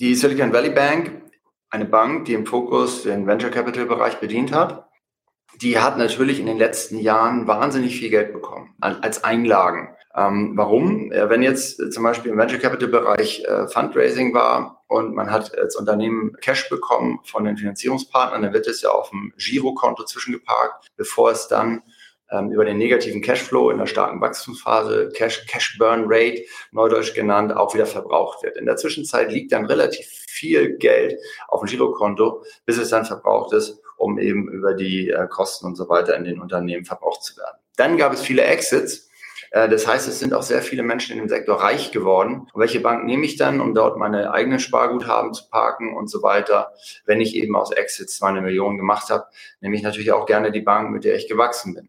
Die Silicon Valley Bank, eine Bank, die im Fokus den Venture Capital Bereich bedient hat, die hat natürlich in den letzten Jahren wahnsinnig viel Geld bekommen als Einlagen. Ähm, warum? Wenn jetzt zum Beispiel im Venture Capital Bereich äh, Fundraising war und man hat als Unternehmen Cash bekommen von den Finanzierungspartnern, dann wird es ja auf dem Girokonto zwischengeparkt, bevor es dann ähm, über den negativen Cashflow in der starken Wachstumsphase, Cash, Cash Burn Rate, neudeutsch genannt, auch wieder verbraucht wird. In der Zwischenzeit liegt dann relativ viel Geld auf dem Girokonto, bis es dann verbraucht ist, um eben über die äh, Kosten und so weiter in den Unternehmen verbraucht zu werden. Dann gab es viele Exits. Äh, das heißt, es sind auch sehr viele Menschen in dem Sektor reich geworden. Und welche Bank nehme ich dann, um dort meine eigenen Sparguthaben zu parken und so weiter? Wenn ich eben aus Exits meine Millionen gemacht habe, nehme ich natürlich auch gerne die Bank, mit der ich gewachsen bin.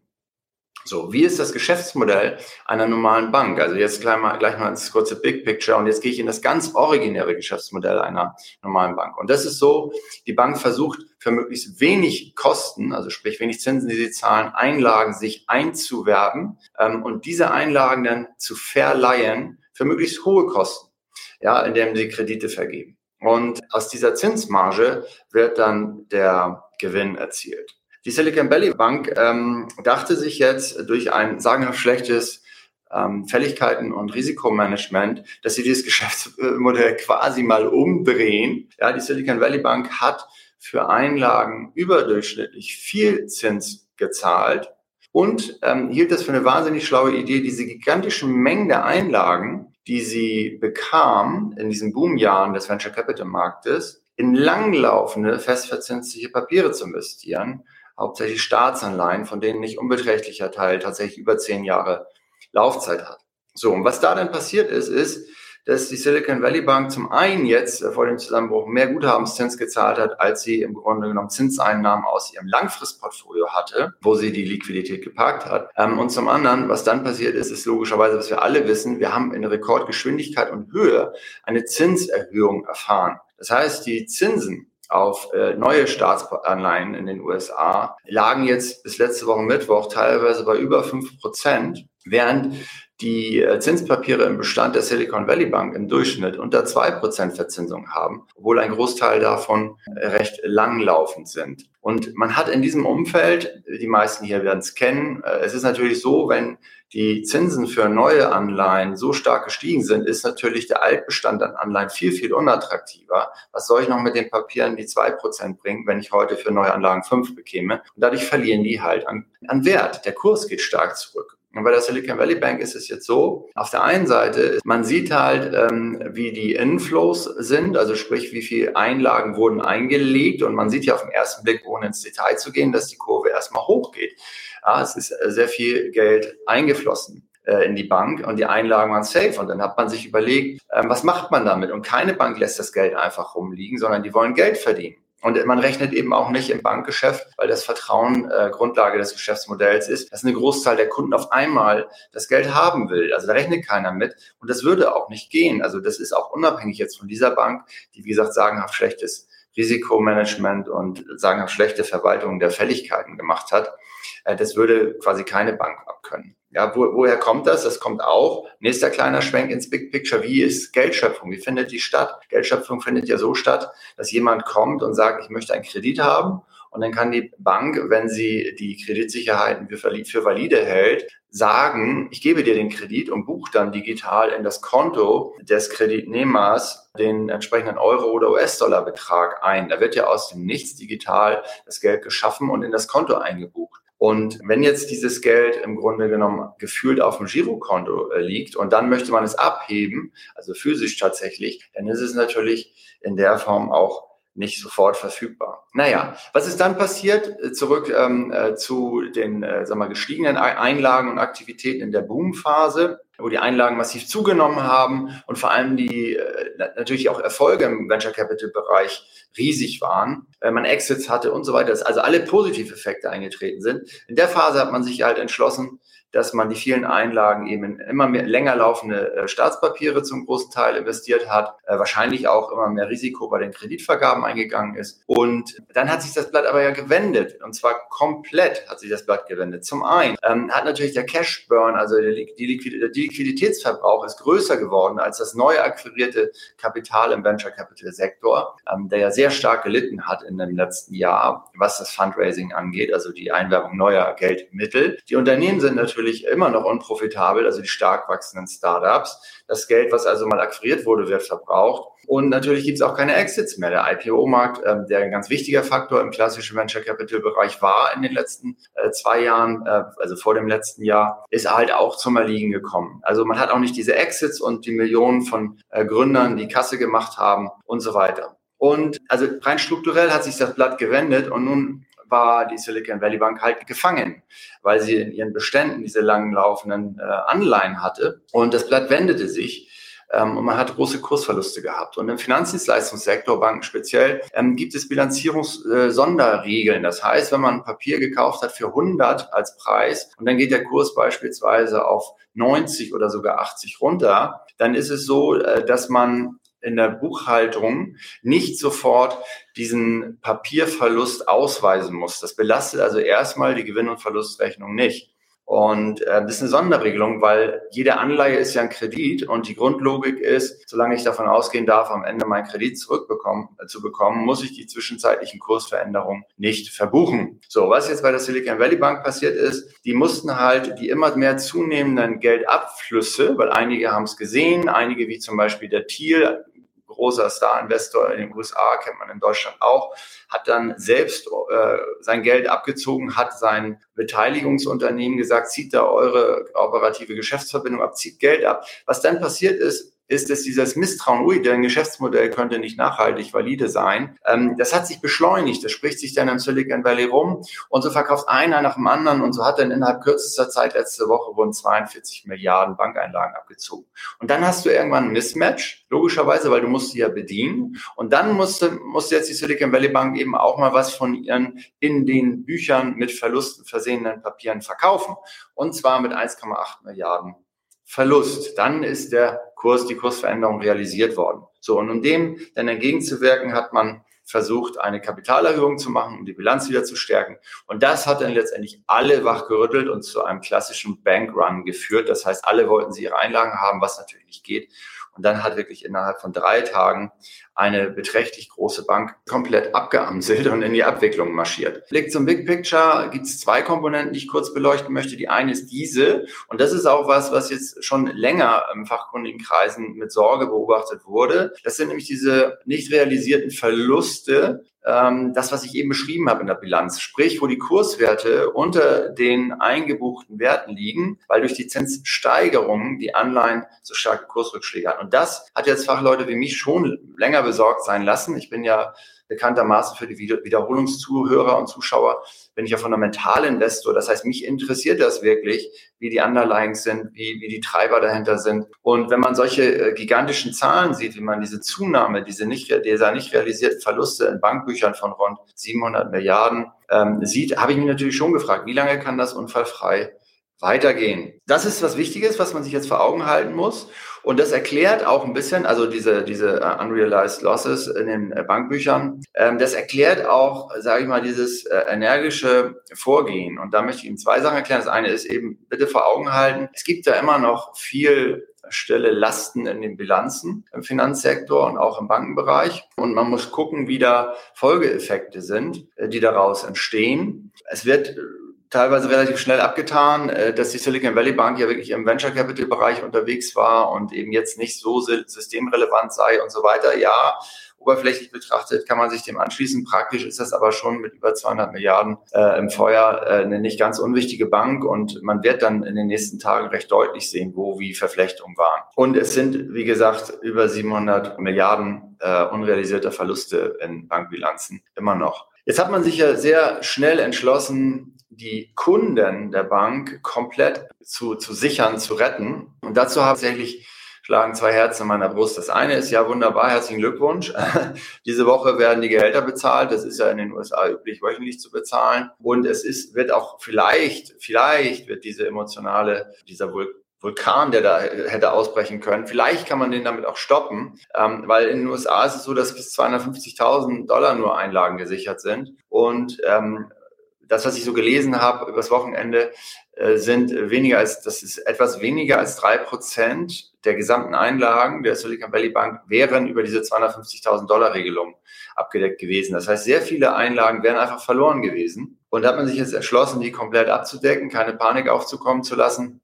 So, wie ist das Geschäftsmodell einer normalen Bank? Also jetzt gleich mal, gleich mal ins kurze Big Picture und jetzt gehe ich in das ganz originäre Geschäftsmodell einer normalen Bank. Und das ist so, die Bank versucht für möglichst wenig Kosten, also sprich wenig Zinsen, die sie zahlen, Einlagen sich einzuwerben ähm, und diese Einlagen dann zu verleihen für möglichst hohe Kosten, ja, indem sie Kredite vergeben. Und aus dieser Zinsmarge wird dann der Gewinn erzielt. Die Silicon Valley Bank ähm, dachte sich jetzt durch ein sagenhaft schlechtes ähm, Fälligkeiten und Risikomanagement, dass sie dieses Geschäftsmodell quasi mal umdrehen. Ja, die Silicon Valley Bank hat für Einlagen überdurchschnittlich viel Zins gezahlt und ähm, hielt das für eine wahnsinnig schlaue Idee, diese gigantischen Mengen der Einlagen, die sie bekam in diesen Boomjahren des Venture Capital Marktes, in langlaufende, festverzinsliche Papiere zu investieren hauptsächlich Staatsanleihen, von denen nicht unbeträchtlicher Teil tatsächlich über zehn Jahre Laufzeit hat. So, und was da dann passiert ist, ist, dass die Silicon Valley Bank zum einen jetzt äh, vor dem Zusammenbruch mehr Guthabenszins gezahlt hat, als sie im Grunde genommen Zinseinnahmen aus ihrem Langfristportfolio hatte, wo sie die Liquidität geparkt hat. Ähm, und zum anderen, was dann passiert ist, ist logischerweise, was wir alle wissen, wir haben in Rekordgeschwindigkeit und Höhe eine Zinserhöhung erfahren. Das heißt, die Zinsen auf äh, neue Staatsanleihen in den USA lagen jetzt bis letzte Woche Mittwoch teilweise bei über fünf Prozent, während die äh, Zinspapiere im Bestand der Silicon Valley Bank im Durchschnitt unter zwei Prozent Verzinsung haben, obwohl ein Großteil davon recht langlaufend sind. Und man hat in diesem Umfeld, die meisten hier werden es kennen, äh, es ist natürlich so, wenn die Zinsen für neue Anleihen so stark gestiegen sind, ist natürlich der Altbestand an Anleihen viel, viel unattraktiver. Was soll ich noch mit den Papieren, die zwei Prozent bringen, wenn ich heute für neue Anlagen fünf bekäme? Und dadurch verlieren die halt an, an Wert. Der Kurs geht stark zurück. Und bei der Silicon Valley Bank ist es jetzt so, auf der einen Seite, man sieht halt, ähm, wie die Inflows sind, also sprich, wie viele Einlagen wurden eingelegt. Und man sieht ja auf den ersten Blick, ohne ins Detail zu gehen, dass die Kurve erstmal hochgeht. Ja, es ist äh, sehr viel Geld eingeflossen äh, in die Bank und die Einlagen waren safe. Und dann hat man sich überlegt, ähm, was macht man damit? Und keine Bank lässt das Geld einfach rumliegen, sondern die wollen Geld verdienen. Und man rechnet eben auch nicht im Bankgeschäft, weil das Vertrauen äh, Grundlage des Geschäftsmodells ist, dass eine Großzahl der Kunden auf einmal das Geld haben will. Also da rechnet keiner mit. Und das würde auch nicht gehen. Also das ist auch unabhängig jetzt von dieser Bank, die, wie gesagt, sagenhaft schlechtes Risikomanagement und sagenhaft schlechte Verwaltung der Fälligkeiten gemacht hat. Äh, das würde quasi keine Bank abkönnen. Ja, wo, woher kommt das? Das kommt auch. Nächster kleiner Schwenk ins Big Picture. Wie ist Geldschöpfung? Wie findet die statt? Geldschöpfung findet ja so statt, dass jemand kommt und sagt, ich möchte einen Kredit haben. Und dann kann die Bank, wenn sie die Kreditsicherheiten für valide hält, sagen, ich gebe dir den Kredit und buche dann digital in das Konto des Kreditnehmers den entsprechenden Euro- oder US-Dollar-Betrag ein. Da wird ja aus dem Nichts digital das Geld geschaffen und in das Konto eingebucht. Und wenn jetzt dieses Geld im Grunde genommen gefühlt auf dem Girokonto äh, liegt und dann möchte man es abheben, also physisch tatsächlich, dann ist es natürlich in der Form auch nicht sofort verfügbar. Naja, was ist dann passiert? Äh, zurück ähm, äh, zu den äh, sag mal, gestiegenen Einlagen und Aktivitäten in der Boomphase wo die Einlagen massiv zugenommen haben und vor allem die äh, natürlich auch Erfolge im Venture Capital Bereich riesig waren, äh, man Exits hatte und so weiter, also alle positive Effekte eingetreten sind. In der Phase hat man sich halt entschlossen, dass man die vielen Einlagen eben in immer mehr länger laufende äh, Staatspapiere zum großen Teil investiert hat, äh, wahrscheinlich auch immer mehr Risiko bei den Kreditvergaben eingegangen ist. Und dann hat sich das Blatt aber ja gewendet und zwar komplett hat sich das Blatt gewendet. Zum einen ähm, hat natürlich der Cash Burn, also die, Liquid die Liquiditätsverbrauch ist größer geworden als das neu akquirierte Kapital im Venture Capital Sektor, ähm, der ja sehr stark gelitten hat in dem letzten Jahr, was das Fundraising angeht, also die Einwerbung neuer Geldmittel. Die Unternehmen sind natürlich immer noch unprofitabel, also die stark wachsenden Startups. Das Geld, was also mal akquiriert wurde, wird verbraucht. Und natürlich gibt es auch keine Exits mehr. Der IPO-Markt, ähm, der ein ganz wichtiger Faktor im klassischen Venture Capital-Bereich war in den letzten äh, zwei Jahren, äh, also vor dem letzten Jahr, ist halt auch zum Erliegen gekommen. Also man hat auch nicht diese Exits und die Millionen von äh, Gründern, die Kasse gemacht haben und so weiter. Und also rein strukturell hat sich das Blatt gewendet und nun war die Silicon Valley Bank halt gefangen, weil sie in ihren Beständen diese langen laufenden äh, Anleihen hatte. Und das Blatt wendete sich ähm, und man hat große Kursverluste gehabt. Und im Finanzdienstleistungssektor, Banken speziell, ähm, gibt es Bilanzierungssonderregeln. Äh, das heißt, wenn man Papier gekauft hat für 100 als Preis und dann geht der Kurs beispielsweise auf 90 oder sogar 80 runter, dann ist es so, äh, dass man in der Buchhaltung nicht sofort diesen Papierverlust ausweisen muss. Das belastet also erstmal die Gewinn- und Verlustrechnung nicht. Und äh, das ist eine Sonderregelung, weil jede Anleihe ist ja ein Kredit und die Grundlogik ist, solange ich davon ausgehen darf, am Ende meinen Kredit zurückbekommen äh, zu bekommen, muss ich die zwischenzeitlichen Kursveränderungen nicht verbuchen. So, was jetzt bei der Silicon Valley Bank passiert ist, die mussten halt die immer mehr zunehmenden Geldabflüsse, weil einige haben es gesehen, einige wie zum Beispiel der Thiel, großer Star-Investor in den USA, kennt man in Deutschland auch, hat dann selbst äh, sein Geld abgezogen, hat sein Beteiligungsunternehmen gesagt, zieht da eure operative Geschäftsverbindung ab, zieht Geld ab. Was dann passiert ist, ist, dass dieses Misstrauen, ui, dein Geschäftsmodell könnte nicht nachhaltig valide sein, ähm, das hat sich beschleunigt. Das spricht sich dann im Silicon Valley rum und so verkauft einer nach dem anderen und so hat dann innerhalb kürzester Zeit letzte Woche rund 42 Milliarden Bankeinlagen abgezogen. Und dann hast du irgendwann ein Mismatch, logischerweise, weil du musst sie ja bedienen und dann musste, musste jetzt die Silicon Valley Bank eben auch mal was von ihren in den Büchern mit Verlusten versehenen Papieren verkaufen und zwar mit 1,8 Milliarden Verlust. Dann ist der Kurs, die Kursveränderung realisiert worden. So, und um dem dann entgegenzuwirken, hat man versucht, eine Kapitalerhöhung zu machen, um die Bilanz wieder zu stärken. Und das hat dann letztendlich alle wachgerüttelt und zu einem klassischen Bankrun geführt. Das heißt, alle wollten sie ihre Einlagen haben, was natürlich nicht geht. Und dann hat wirklich innerhalb von drei Tagen eine beträchtlich große Bank komplett abgeamselt und in die Abwicklung marschiert. Blick zum Big Picture gibt es zwei Komponenten, die ich kurz beleuchten möchte. Die eine ist diese, und das ist auch was, was jetzt schon länger im fachkundigen Kreisen mit Sorge beobachtet wurde. Das sind nämlich diese nicht realisierten Verluste das, was ich eben beschrieben habe in der Bilanz, sprich, wo die Kurswerte unter den eingebuchten Werten liegen, weil durch die Zinssteigerungen die Anleihen so starke Kursrückschläge haben. Und das hat jetzt Fachleute wie mich schon länger besorgt sein lassen. Ich bin ja bekanntermaßen für die Wiederholungszuhörer und Zuschauer bin ich ja Fundamentalinvestor. Das heißt, mich interessiert das wirklich, wie die Underlyings sind, wie, wie die Treiber dahinter sind. Und wenn man solche äh, gigantischen Zahlen sieht, wie man diese Zunahme, diese nicht, dieser nicht realisierten Verluste in Bankbüchern von rund 700 Milliarden ähm, sieht, habe ich mich natürlich schon gefragt, wie lange kann das unfallfrei weitergehen. Das ist was Wichtiges, was man sich jetzt vor Augen halten muss. Und das erklärt auch ein bisschen, also diese, diese uh, unrealized losses in den äh, Bankbüchern, ähm, das erklärt auch, sage ich mal, dieses äh, energische Vorgehen. Und da möchte ich Ihnen zwei Sachen erklären. Das eine ist eben, bitte vor Augen halten, es gibt da immer noch viel Stelle Lasten in den Bilanzen im Finanzsektor und auch im Bankenbereich. Und man muss gucken, wie da Folgeeffekte sind, äh, die daraus entstehen. Es wird teilweise relativ schnell abgetan, äh, dass die Silicon Valley Bank ja wirklich im Venture Capital Bereich unterwegs war und eben jetzt nicht so systemrelevant sei und so weiter. Ja, oberflächlich betrachtet kann man sich dem anschließen. Praktisch ist das aber schon mit über 200 Milliarden äh, im Feuer äh, eine nicht ganz unwichtige Bank und man wird dann in den nächsten Tagen recht deutlich sehen, wo wie Verflechtungen waren. Und es sind, wie gesagt, über 700 Milliarden äh, unrealisierter Verluste in Bankbilanzen immer noch. Jetzt hat man sich ja sehr schnell entschlossen, die Kunden der Bank komplett zu, zu sichern, zu retten. Und dazu hauptsächlich schlagen zwei Herzen in meiner Brust. Das eine ist ja wunderbar, herzlichen Glückwunsch. Diese Woche werden die Gehälter bezahlt. Das ist ja in den USA üblich, wöchentlich zu bezahlen. Und es ist, wird auch vielleicht, vielleicht wird diese emotionale, dieser Vul Vulkan, der da hätte ausbrechen können. Vielleicht kann man den damit auch stoppen, ähm, weil in den USA ist es so, dass bis 250.000 Dollar nur Einlagen gesichert sind. Und ähm, das, was ich so gelesen habe übers Wochenende, äh, sind weniger als, das ist etwas weniger als drei Prozent der gesamten Einlagen der Silicon Valley Bank wären über diese 250.000 Dollar Regelung abgedeckt gewesen. Das heißt, sehr viele Einlagen wären einfach verloren gewesen. Und da hat man sich jetzt entschlossen, die komplett abzudecken, keine Panik aufzukommen zu lassen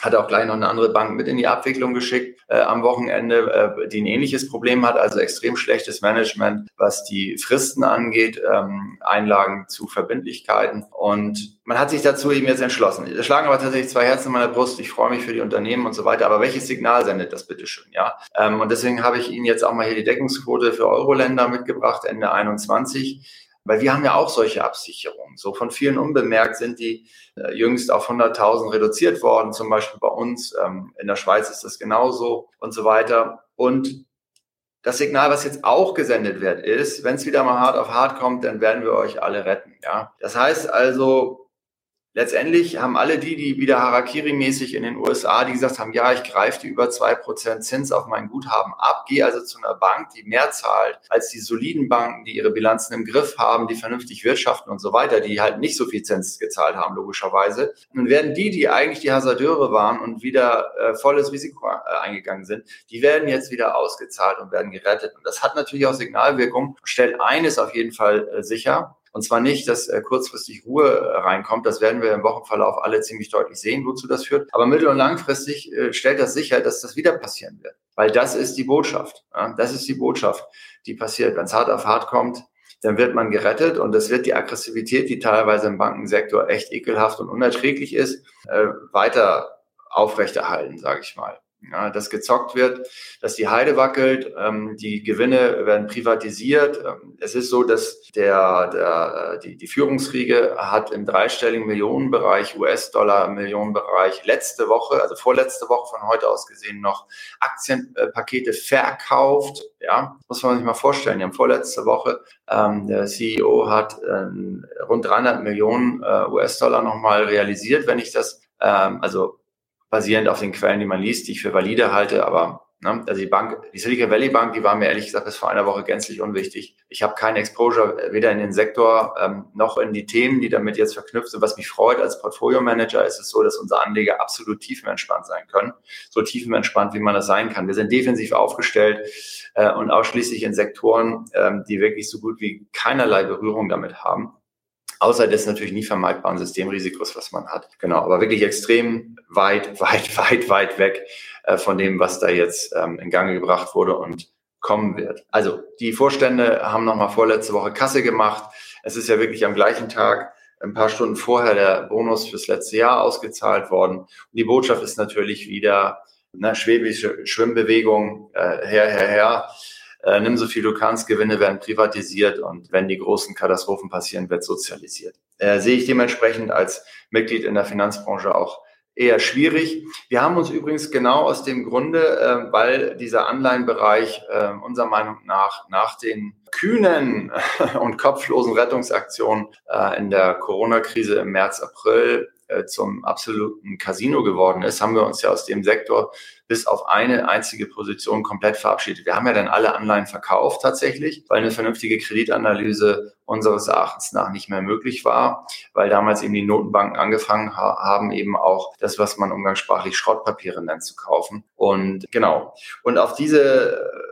hat auch gleich noch eine andere Bank mit in die Abwicklung geschickt äh, am Wochenende, äh, die ein ähnliches Problem hat, also extrem schlechtes Management, was die Fristen angeht, ähm, Einlagen zu Verbindlichkeiten. Und man hat sich dazu eben jetzt entschlossen. Da schlagen aber tatsächlich zwei Herzen in meiner Brust. Ich freue mich für die Unternehmen und so weiter. Aber welches Signal sendet das bitte schön, ja? Ähm, und deswegen habe ich Ihnen jetzt auch mal hier die Deckungsquote für Euro-Länder mitgebracht, Ende 21 weil wir haben ja auch solche Absicherungen. So von vielen unbemerkt sind die äh, jüngst auf 100.000 reduziert worden, zum Beispiel bei uns. Ähm, in der Schweiz ist das genauso und so weiter. Und das Signal, was jetzt auch gesendet wird, ist, wenn es wieder mal hart auf hart kommt, dann werden wir euch alle retten. Ja, das heißt also, letztendlich haben alle die, die wieder Harakiri-mäßig in den USA, die gesagt haben, ja, ich greife die über zwei Prozent Zins auf mein Guthaben ab, gehe also zu einer Bank, die mehr zahlt als die soliden Banken, die ihre Bilanzen im Griff haben, die vernünftig wirtschaften und so weiter, die halt nicht so viel Zins gezahlt haben, logischerweise. Nun werden die, die eigentlich die Hasardeure waren und wieder äh, volles Risiko äh, eingegangen sind, die werden jetzt wieder ausgezahlt und werden gerettet. Und das hat natürlich auch Signalwirkung, stellt eines auf jeden Fall äh, sicher, und zwar nicht, dass äh, kurzfristig Ruhe äh, reinkommt. Das werden wir im Wochenverlauf alle ziemlich deutlich sehen, wozu das führt. Aber mittel- und langfristig äh, stellt das sicher, dass das wieder passieren wird. Weil das ist die Botschaft. Das ist die Botschaft, die passiert. Wenn es hart auf hart kommt, dann wird man gerettet und es wird die Aggressivität, die teilweise im Bankensektor echt ekelhaft und unerträglich ist, äh, weiter aufrechterhalten, sage ich mal ja, dass gezockt wird, dass die Heide wackelt, ähm, die Gewinne werden privatisiert. Ähm, es ist so, dass der, der, die, die Führungsriege hat im dreistelligen Millionenbereich, US-Dollar Millionenbereich, letzte Woche, also vorletzte Woche von heute aus gesehen, noch Aktienpakete verkauft. Ja, muss man sich mal vorstellen. Die haben vorletzte Woche, ähm, der CEO hat ähm, rund 300 Millionen äh, US-Dollar nochmal realisiert, wenn ich das ähm, also basierend auf den Quellen, die man liest, die ich für valide halte, aber ne, also die Bank, die Silicon Valley Bank, die war mir ehrlich gesagt bis vor einer Woche gänzlich unwichtig. Ich habe keine Exposure weder in den Sektor ähm, noch in die Themen, die damit jetzt verknüpft sind. Was mich freut als Portfolio Manager ist es so, dass unsere Anleger absolut tiefenentspannt sein können, so tiefenentspannt, wie man das sein kann. Wir sind defensiv aufgestellt äh, und ausschließlich in Sektoren, ähm, die wirklich so gut wie keinerlei Berührung damit haben. Außer des natürlich nie vermeidbaren Systemrisikos, was man hat. Genau, aber wirklich extrem weit, weit, weit, weit weg äh, von dem, was da jetzt ähm, in Gang gebracht wurde und kommen wird. Also die Vorstände haben nochmal vorletzte Woche Kasse gemacht. Es ist ja wirklich am gleichen Tag, ein paar Stunden vorher, der Bonus fürs letzte Jahr ausgezahlt worden. Und die Botschaft ist natürlich wieder ne, schwäbische Schwimmbewegung, äh, her, her, her äh, nimm so viel du kannst, Gewinne werden privatisiert und wenn die großen Katastrophen passieren, wird sozialisiert. Äh, sehe ich dementsprechend als Mitglied in der Finanzbranche auch eher schwierig. Wir haben uns übrigens genau aus dem Grunde, äh, weil dieser Anleihenbereich äh, unserer Meinung nach nach den kühnen und kopflosen Rettungsaktionen äh, in der Corona-Krise im März, April äh, zum absoluten Casino geworden ist, haben wir uns ja aus dem Sektor bis auf eine einzige Position komplett verabschiedet. Wir haben ja dann alle Anleihen verkauft tatsächlich, weil eine vernünftige Kreditanalyse unseres Erachtens nach nicht mehr möglich war, weil damals eben die Notenbanken angefangen haben, eben auch das, was man umgangssprachlich Schrottpapiere nennt, zu kaufen. Und genau. Und auf diese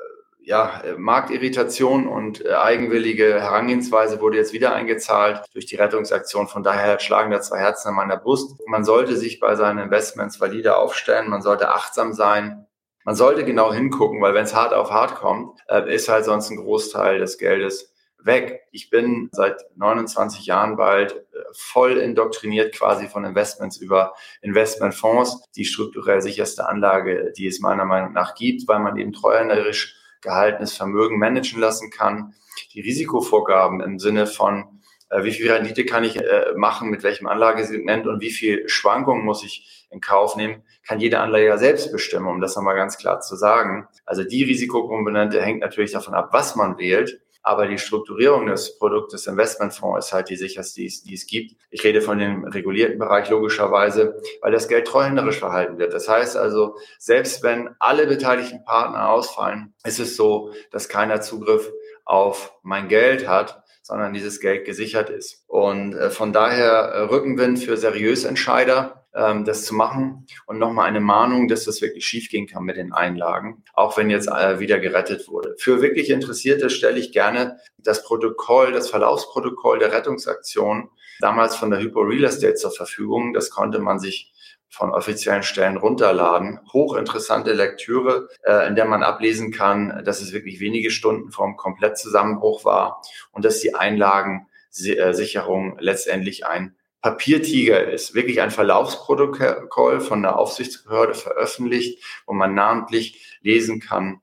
ja, Marktirritation und äh, eigenwillige Herangehensweise wurde jetzt wieder eingezahlt durch die Rettungsaktion. Von daher schlagen da zwei Herzen an meiner Brust. Man sollte sich bei seinen Investments valide aufstellen. Man sollte achtsam sein. Man sollte genau hingucken, weil wenn es hart auf hart kommt, äh, ist halt sonst ein Großteil des Geldes weg. Ich bin seit 29 Jahren bald äh, voll indoktriniert quasi von Investments über Investmentfonds, die strukturell sicherste Anlage, die es meiner Meinung nach gibt, weil man eben treuhänderisch gehaltenes Vermögen managen lassen kann. Die Risikovorgaben im Sinne von, äh, wie viel Rendite kann ich äh, machen, mit welchem Anlagesegment und wie viel Schwankungen muss ich in Kauf nehmen, kann jeder Anleger selbst bestimmen, um das nochmal ganz klar zu sagen. Also die Risikokomponente hängt natürlich davon ab, was man wählt. Aber die Strukturierung des Produktes Investmentfonds ist halt die sicherste, die es, die es gibt. Ich rede von dem regulierten Bereich logischerweise, weil das Geld treuhänderisch verhalten wird. Das heißt also, selbst wenn alle beteiligten Partner ausfallen, ist es so, dass keiner Zugriff auf mein Geld hat, sondern dieses Geld gesichert ist. Und äh, von daher äh, Rückenwind für seriöse Entscheider, das zu machen. Und nochmal eine Mahnung, dass das wirklich schiefgehen kann mit den Einlagen, auch wenn jetzt äh, wieder gerettet wurde. Für wirklich Interessierte stelle ich gerne das Protokoll, das Verlaufsprotokoll der Rettungsaktion damals von der Hypo Real Estate zur Verfügung. Das konnte man sich von offiziellen Stellen runterladen. Hochinteressante Lektüre, äh, in der man ablesen kann, dass es wirklich wenige Stunden vom Komplettzusammenbruch war und dass die Einlagensicherung letztendlich ein Papiertiger ist. Wirklich ein Verlaufsprotokoll von der Aufsichtsbehörde veröffentlicht, wo man namentlich lesen kann,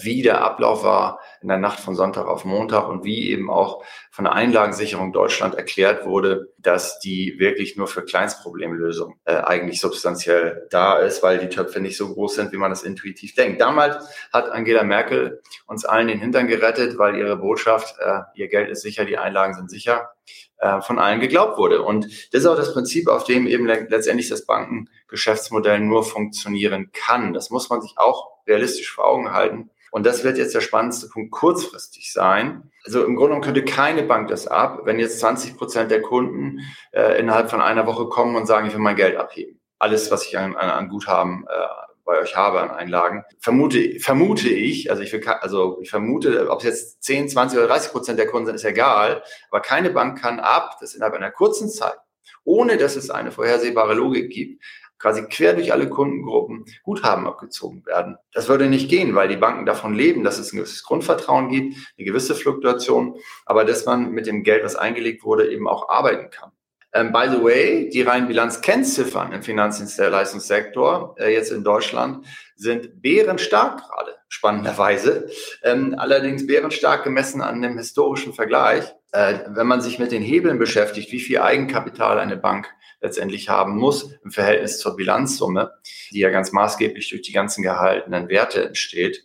wie der Ablauf war in der Nacht von Sonntag auf Montag und wie eben auch von der Einlagensicherung Deutschland erklärt wurde, dass die wirklich nur für Kleinstproblemlösung äh, eigentlich substanziell da ist, weil die Töpfe nicht so groß sind, wie man das intuitiv denkt. Damals hat Angela Merkel uns allen den Hintern gerettet, weil ihre Botschaft, äh, ihr Geld ist sicher, die Einlagen sind sicher, äh, von allen geglaubt wurde. Und das ist auch das Prinzip, auf dem eben letztendlich das Bankengeschäftsmodell nur funktionieren kann. Das muss man sich auch realistisch vor Augen halten. Und das wird jetzt der spannendste Punkt kurzfristig sein. Also im Grunde könnte keine Bank das ab, wenn jetzt 20 Prozent der Kunden äh, innerhalb von einer Woche kommen und sagen, ich will mein Geld abheben. Alles, was ich an, an, an Guthaben äh, bei euch habe an Einlagen. Vermute, vermute ich, also ich, will, also ich vermute, ob es jetzt 10, 20 oder 30 Prozent der Kunden sind, ist egal. Aber keine Bank kann ab, das innerhalb einer kurzen Zeit, ohne dass es eine vorhersehbare Logik gibt, quasi quer durch alle Kundengruppen Guthaben abgezogen werden. Das würde nicht gehen, weil die Banken davon leben, dass es ein gewisses Grundvertrauen gibt, eine gewisse Fluktuation, aber dass man mit dem Geld, was eingelegt wurde, eben auch arbeiten kann. Ähm, by the way, die reinen Bilanzkennziffern im Finanzdienstleistungssektor äh, jetzt in Deutschland sind bärenstark gerade, spannenderweise. Ähm, allerdings bärenstark gemessen an dem historischen Vergleich. Äh, wenn man sich mit den Hebeln beschäftigt, wie viel Eigenkapital eine Bank letztendlich haben muss im Verhältnis zur Bilanzsumme, die ja ganz maßgeblich durch die ganzen gehaltenen Werte entsteht,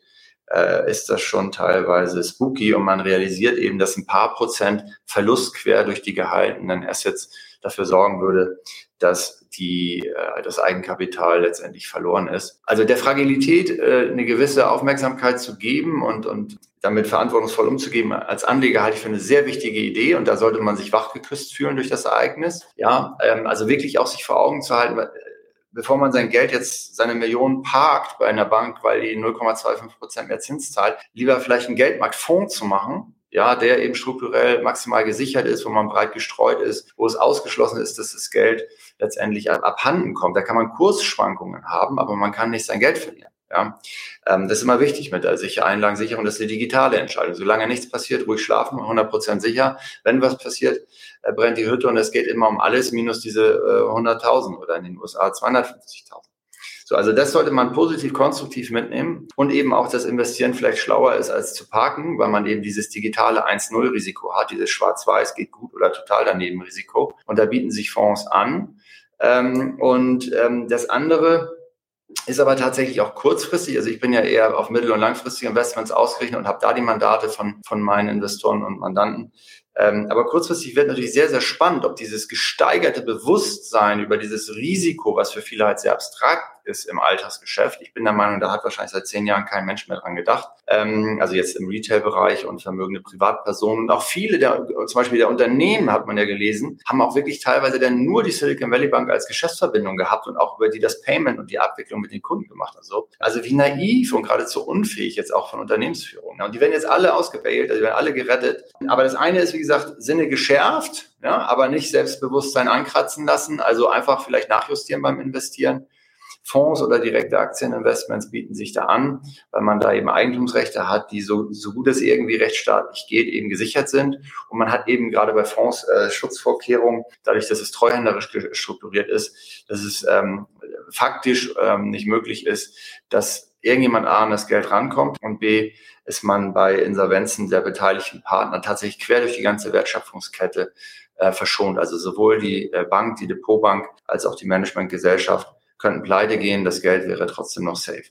äh, ist das schon teilweise spooky. Und man realisiert eben, dass ein paar Prozent Verlust quer durch die gehaltenen Assets dafür sorgen würde, dass die, äh, das Eigenkapital letztendlich verloren ist. Also der Fragilität äh, eine gewisse Aufmerksamkeit zu geben und, und damit verantwortungsvoll umzugeben als Anleger halte ich für eine sehr wichtige Idee und da sollte man sich wachgeküsst fühlen durch das Ereignis. Ja, ähm, also wirklich auch sich vor Augen zu halten, äh, bevor man sein Geld jetzt, seine Millionen parkt bei einer Bank, weil die 0,25 Prozent mehr Zins zahlt, lieber vielleicht einen Geldmarktfonds zu machen, ja, der eben strukturell maximal gesichert ist, wo man breit gestreut ist, wo es ausgeschlossen ist, dass das Geld letztendlich abhanden kommt. Da kann man Kursschwankungen haben, aber man kann nicht sein Geld verlieren. Ja, ähm, das ist immer wichtig mit der sicher Einlagensicherung. Das ist eine digitale Entscheidung. Solange nichts passiert, ruhig schlafen, 100 Prozent sicher. Wenn was passiert, äh, brennt die Hütte und es geht immer um alles minus diese äh, 100.000 oder in den USA 250.000. So, also das sollte man positiv, konstruktiv mitnehmen und eben auch das Investieren vielleicht schlauer ist als zu parken, weil man eben dieses digitale 1-0-Risiko hat, dieses Schwarz-Weiß geht gut oder total daneben Risiko. Und da bieten sich Fonds an. Ähm, und ähm, das andere, ist aber tatsächlich auch kurzfristig. Also ich bin ja eher auf mittel- und langfristige Investments ausgerichtet und habe da die Mandate von, von meinen Investoren und Mandanten. Ähm, aber kurzfristig wird natürlich sehr, sehr spannend, ob dieses gesteigerte Bewusstsein über dieses Risiko, was für viele halt sehr abstrakt ist im Alltagsgeschäft. Ich bin der Meinung, da hat wahrscheinlich seit zehn Jahren kein Mensch mehr dran gedacht. Ähm, also jetzt im Retail-Bereich und vermögende Privatpersonen. Und auch viele der, zum Beispiel der Unternehmen, hat man ja gelesen, haben auch wirklich teilweise dann nur die Silicon Valley Bank als Geschäftsverbindung gehabt und auch über die das Payment und die Abwicklung mit den Kunden gemacht. Also, also wie naiv und geradezu unfähig jetzt auch von Unternehmensführung. Und die werden jetzt alle ausgewählt, also die werden alle gerettet. Aber das eine ist, wie gesagt, Sinne geschärft, ja, aber nicht Selbstbewusstsein ankratzen lassen, also einfach vielleicht nachjustieren beim Investieren. Fonds oder direkte Aktieninvestments bieten sich da an, weil man da eben Eigentumsrechte hat, die so, so gut es irgendwie rechtsstaatlich geht, eben gesichert sind. Und man hat eben gerade bei Fonds äh, Schutzvorkehrungen, dadurch, dass es treuhänderisch strukturiert ist, dass es ähm, faktisch ähm, nicht möglich ist, dass irgendjemand A an das Geld rankommt und B ist man bei Insolvenzen der beteiligten Partner tatsächlich quer durch die ganze Wertschöpfungskette äh, verschont. Also sowohl die äh, Bank, die Depotbank als auch die Managementgesellschaft könnten pleite gehen, das Geld wäre trotzdem noch safe.